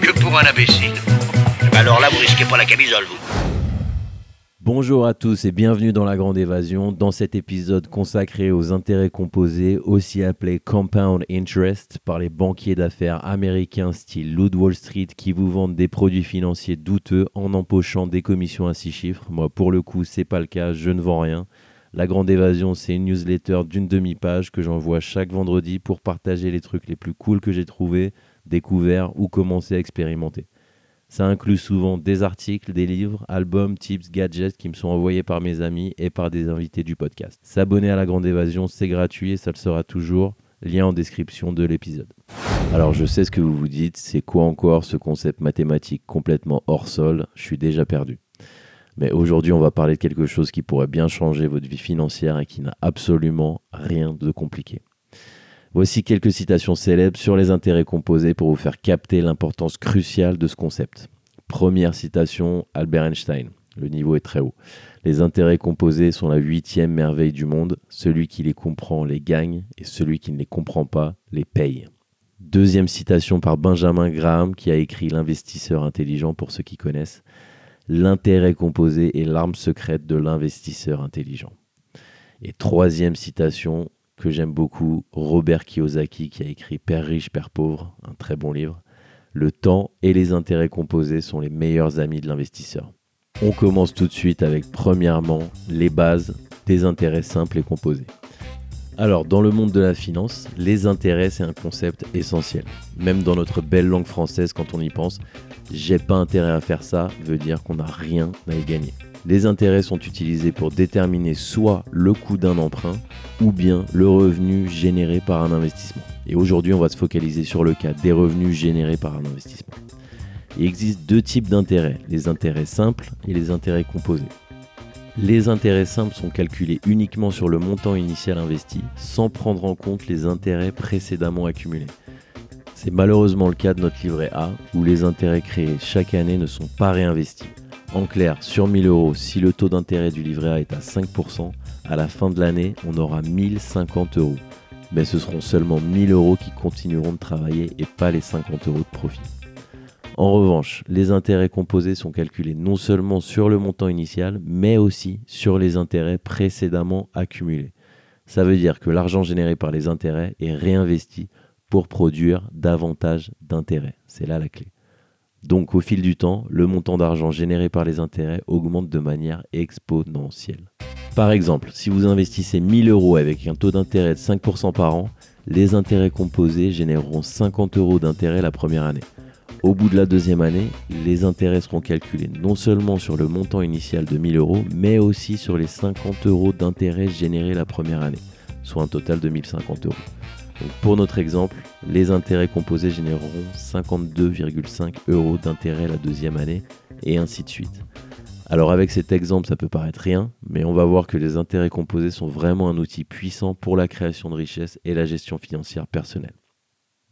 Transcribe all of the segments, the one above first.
que pour un imbécile. Alors là, vous risquez pas la camisole. Bonjour à tous et bienvenue dans la Grande Évasion, dans cet épisode consacré aux intérêts composés, aussi appelés compound interest, par les banquiers d'affaires américains style Loot Wall Street qui vous vendent des produits financiers douteux en empochant des commissions à six chiffres. Moi, pour le coup, c'est pas le cas, je ne vends rien. La Grande Évasion, c'est une newsletter d'une demi-page que j'envoie chaque vendredi pour partager les trucs les plus cools que j'ai trouvés, découverts ou commencé à expérimenter. Ça inclut souvent des articles, des livres, albums, tips, gadgets qui me sont envoyés par mes amis et par des invités du podcast. S'abonner à la Grande Évasion, c'est gratuit et ça le sera toujours. Lien en description de l'épisode. Alors je sais ce que vous vous dites, c'est quoi encore ce concept mathématique complètement hors sol? Je suis déjà perdu. Mais aujourd'hui, on va parler de quelque chose qui pourrait bien changer votre vie financière et qui n'a absolument rien de compliqué. Voici quelques citations célèbres sur les intérêts composés pour vous faire capter l'importance cruciale de ce concept. Première citation, Albert Einstein. Le niveau est très haut. Les intérêts composés sont la huitième merveille du monde. Celui qui les comprend les gagne et celui qui ne les comprend pas les paye. Deuxième citation par Benjamin Graham qui a écrit L'investisseur intelligent pour ceux qui connaissent. L'intérêt composé est l'arme secrète de l'investisseur intelligent. Et troisième citation que j'aime beaucoup, Robert Kiyosaki qui a écrit Père riche, Père pauvre, un très bon livre. Le temps et les intérêts composés sont les meilleurs amis de l'investisseur. On commence tout de suite avec premièrement les bases des intérêts simples et composés. Alors, dans le monde de la finance, les intérêts, c'est un concept essentiel. Même dans notre belle langue française, quand on y pense, j'ai pas intérêt à faire ça veut dire qu'on n'a rien à y gagner. Les intérêts sont utilisés pour déterminer soit le coût d'un emprunt ou bien le revenu généré par un investissement. Et aujourd'hui, on va se focaliser sur le cas des revenus générés par un investissement. Il existe deux types d'intérêts, les intérêts simples et les intérêts composés. Les intérêts simples sont calculés uniquement sur le montant initial investi sans prendre en compte les intérêts précédemment accumulés. C'est malheureusement le cas de notre livret A où les intérêts créés chaque année ne sont pas réinvestis. En clair, sur 1000 euros, si le taux d'intérêt du livret A est à 5%, à la fin de l'année, on aura 1050 euros. Mais ce seront seulement 1000 euros qui continueront de travailler et pas les 50 euros de profit. En revanche, les intérêts composés sont calculés non seulement sur le montant initial, mais aussi sur les intérêts précédemment accumulés. Ça veut dire que l'argent généré par les intérêts est réinvesti pour produire davantage d'intérêts. C'est là la clé. Donc au fil du temps, le montant d'argent généré par les intérêts augmente de manière exponentielle. Par exemple, si vous investissez 1000 euros avec un taux d'intérêt de 5% par an, les intérêts composés généreront 50 euros d'intérêt la première année. Au bout de la deuxième année, les intérêts seront calculés non seulement sur le montant initial de 1000 euros, mais aussi sur les 50 euros d'intérêt générés la première année, soit un total de 1050 euros. Pour notre exemple, les intérêts composés généreront 52,5 euros d'intérêt la deuxième année, et ainsi de suite. Alors avec cet exemple, ça peut paraître rien, mais on va voir que les intérêts composés sont vraiment un outil puissant pour la création de richesse et la gestion financière personnelle.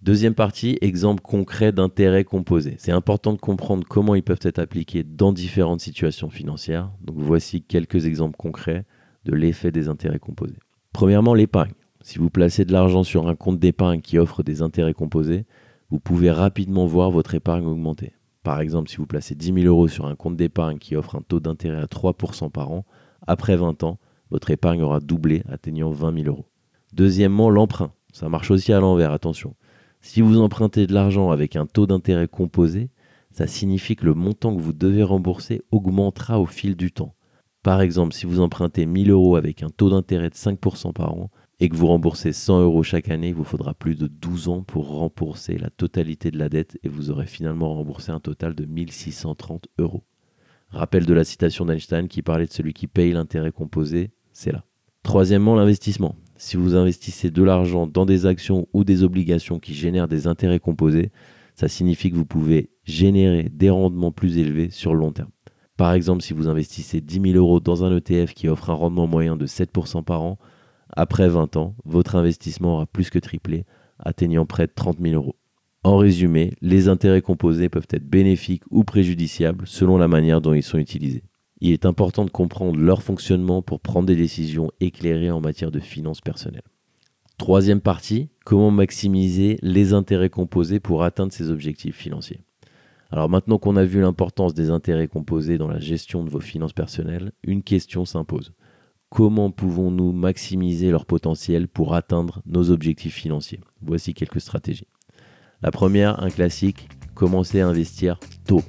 Deuxième partie, exemple concret d'intérêts composés. C'est important de comprendre comment ils peuvent être appliqués dans différentes situations financières. Donc voici quelques exemples concrets de l'effet des intérêts composés. Premièrement, l'épargne. Si vous placez de l'argent sur un compte d'épargne qui offre des intérêts composés, vous pouvez rapidement voir votre épargne augmenter. Par exemple, si vous placez 10 000 euros sur un compte d'épargne qui offre un taux d'intérêt à 3% par an, après 20 ans, votre épargne aura doublé, atteignant 20 000 euros. Deuxièmement, l'emprunt. Ça marche aussi à l'envers, attention. Si vous empruntez de l'argent avec un taux d'intérêt composé, ça signifie que le montant que vous devez rembourser augmentera au fil du temps. Par exemple, si vous empruntez 1000 euros avec un taux d'intérêt de 5% par an et que vous remboursez 100 euros chaque année, il vous faudra plus de 12 ans pour rembourser la totalité de la dette et vous aurez finalement remboursé un total de 1630 euros. Rappel de la citation d'Einstein qui parlait de celui qui paye l'intérêt composé, c'est là. Troisièmement, l'investissement. Si vous investissez de l'argent dans des actions ou des obligations qui génèrent des intérêts composés, ça signifie que vous pouvez générer des rendements plus élevés sur le long terme. Par exemple, si vous investissez 10 000 euros dans un ETF qui offre un rendement moyen de 7% par an, après 20 ans, votre investissement aura plus que triplé, atteignant près de 30 000 euros. En résumé, les intérêts composés peuvent être bénéfiques ou préjudiciables selon la manière dont ils sont utilisés. Il est important de comprendre leur fonctionnement pour prendre des décisions éclairées en matière de finances personnelles. Troisième partie, comment maximiser les intérêts composés pour atteindre ses objectifs financiers. Alors maintenant qu'on a vu l'importance des intérêts composés dans la gestion de vos finances personnelles, une question s'impose. Comment pouvons-nous maximiser leur potentiel pour atteindre nos objectifs financiers? Voici quelques stratégies. La première, un classique, commencer à investir tôt.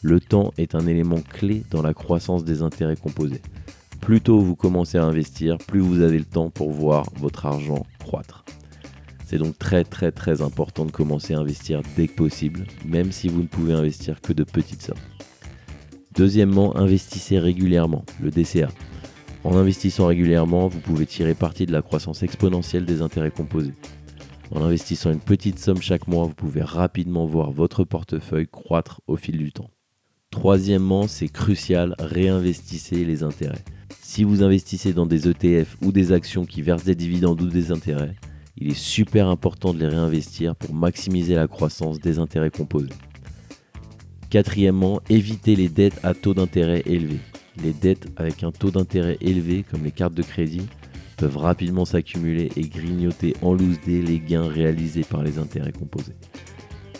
Le temps est un élément clé dans la croissance des intérêts composés. Plus tôt vous commencez à investir, plus vous avez le temps pour voir votre argent croître. C'est donc très très très important de commencer à investir dès que possible, même si vous ne pouvez investir que de petites sommes. Deuxièmement, investissez régulièrement, le DCA. En investissant régulièrement, vous pouvez tirer parti de la croissance exponentielle des intérêts composés. En investissant une petite somme chaque mois, vous pouvez rapidement voir votre portefeuille croître au fil du temps. Troisièmement, c'est crucial, réinvestissez les intérêts. Si vous investissez dans des ETF ou des actions qui versent des dividendes ou des intérêts, il est super important de les réinvestir pour maximiser la croissance des intérêts composés. Quatrièmement, évitez les dettes à taux d'intérêt élevé. Les dettes avec un taux d'intérêt élevé, comme les cartes de crédit, peuvent rapidement s'accumuler et grignoter en loose dé les gains réalisés par les intérêts composés.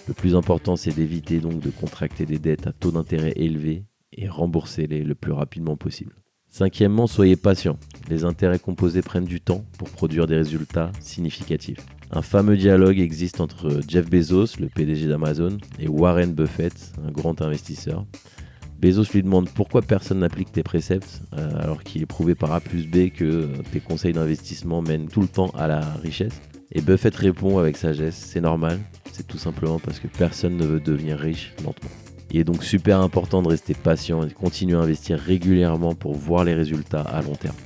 Le plus important, c'est d'éviter donc de contracter des dettes à taux d'intérêt élevé et rembourser-les le plus rapidement possible. Cinquièmement, soyez patient. Les intérêts composés prennent du temps pour produire des résultats significatifs. Un fameux dialogue existe entre Jeff Bezos, le PDG d'Amazon, et Warren Buffett, un grand investisseur. Bezos lui demande pourquoi personne n'applique tes préceptes euh, alors qu'il est prouvé par A plus B que tes conseils d'investissement mènent tout le temps à la richesse. Et Buffett répond avec sagesse, c'est normal, c'est tout simplement parce que personne ne veut devenir riche lentement. Il est donc super important de rester patient et de continuer à investir régulièrement pour voir les résultats à long terme.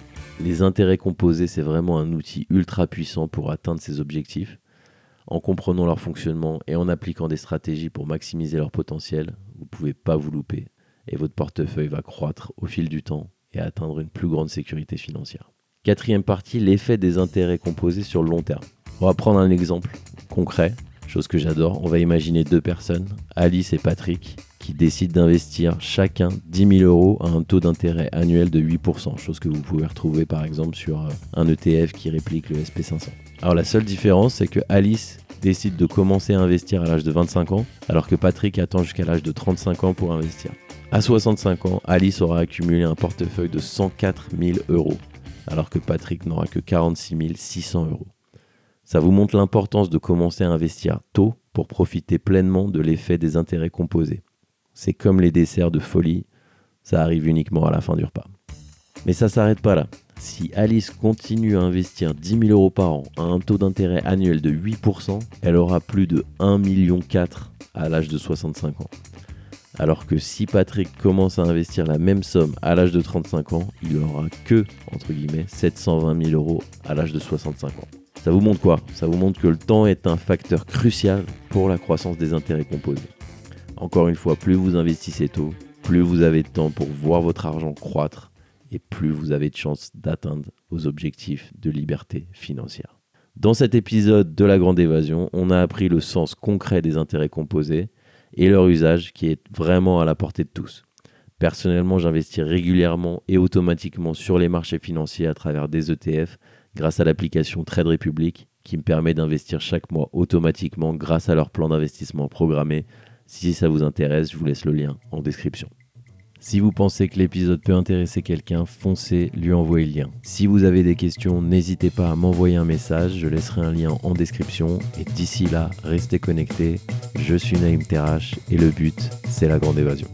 Les intérêts composés, c'est vraiment un outil ultra puissant pour atteindre ses objectifs. En comprenant leur fonctionnement et en appliquant des stratégies pour maximiser leur potentiel, vous ne pouvez pas vous louper et votre portefeuille va croître au fil du temps et atteindre une plus grande sécurité financière. Quatrième partie, l'effet des intérêts composés sur le long terme. On va prendre un exemple concret, chose que j'adore. On va imaginer deux personnes, Alice et Patrick, qui décident d'investir chacun 10 000 euros à un taux d'intérêt annuel de 8%, chose que vous pouvez retrouver par exemple sur euh, un ETF qui réplique le SP500. Alors la seule différence, c'est que Alice décide de commencer à investir à l'âge de 25 ans, alors que Patrick attend jusqu'à l'âge de 35 ans pour investir. À 65 ans, Alice aura accumulé un portefeuille de 104 000 euros, alors que Patrick n'aura que 46 600 euros. Ça vous montre l'importance de commencer à investir tôt pour profiter pleinement de l'effet des intérêts composés. C'est comme les desserts de folie, ça arrive uniquement à la fin du repas. Mais ça s'arrête pas là. Si Alice continue à investir 10 000 euros par an à un taux d'intérêt annuel de 8%, elle aura plus de 1,4 million à l'âge de 65 ans. Alors que si Patrick commence à investir la même somme à l'âge de 35 ans, il aura que, entre guillemets, 720 000 euros à l'âge de 65 ans. Ça vous montre quoi? Ça vous montre que le temps est un facteur crucial pour la croissance des intérêts composés. Encore une fois, plus vous investissez tôt, plus vous avez de temps pour voir votre argent croître et plus vous avez de chances d'atteindre vos objectifs de liberté financière. Dans cet épisode de la Grande Évasion, on a appris le sens concret des intérêts composés et leur usage qui est vraiment à la portée de tous. Personnellement, j'investis régulièrement et automatiquement sur les marchés financiers à travers des ETF grâce à l'application Trade Republic qui me permet d'investir chaque mois automatiquement grâce à leur plan d'investissement programmé. Si ça vous intéresse, je vous laisse le lien en description. Si vous pensez que l'épisode peut intéresser quelqu'un, foncez lui envoyer le lien. Si vous avez des questions, n'hésitez pas à m'envoyer un message, je laisserai un lien en description. Et d'ici là, restez connectés. Je suis Naïm Terrache et le but, c'est la grande évasion.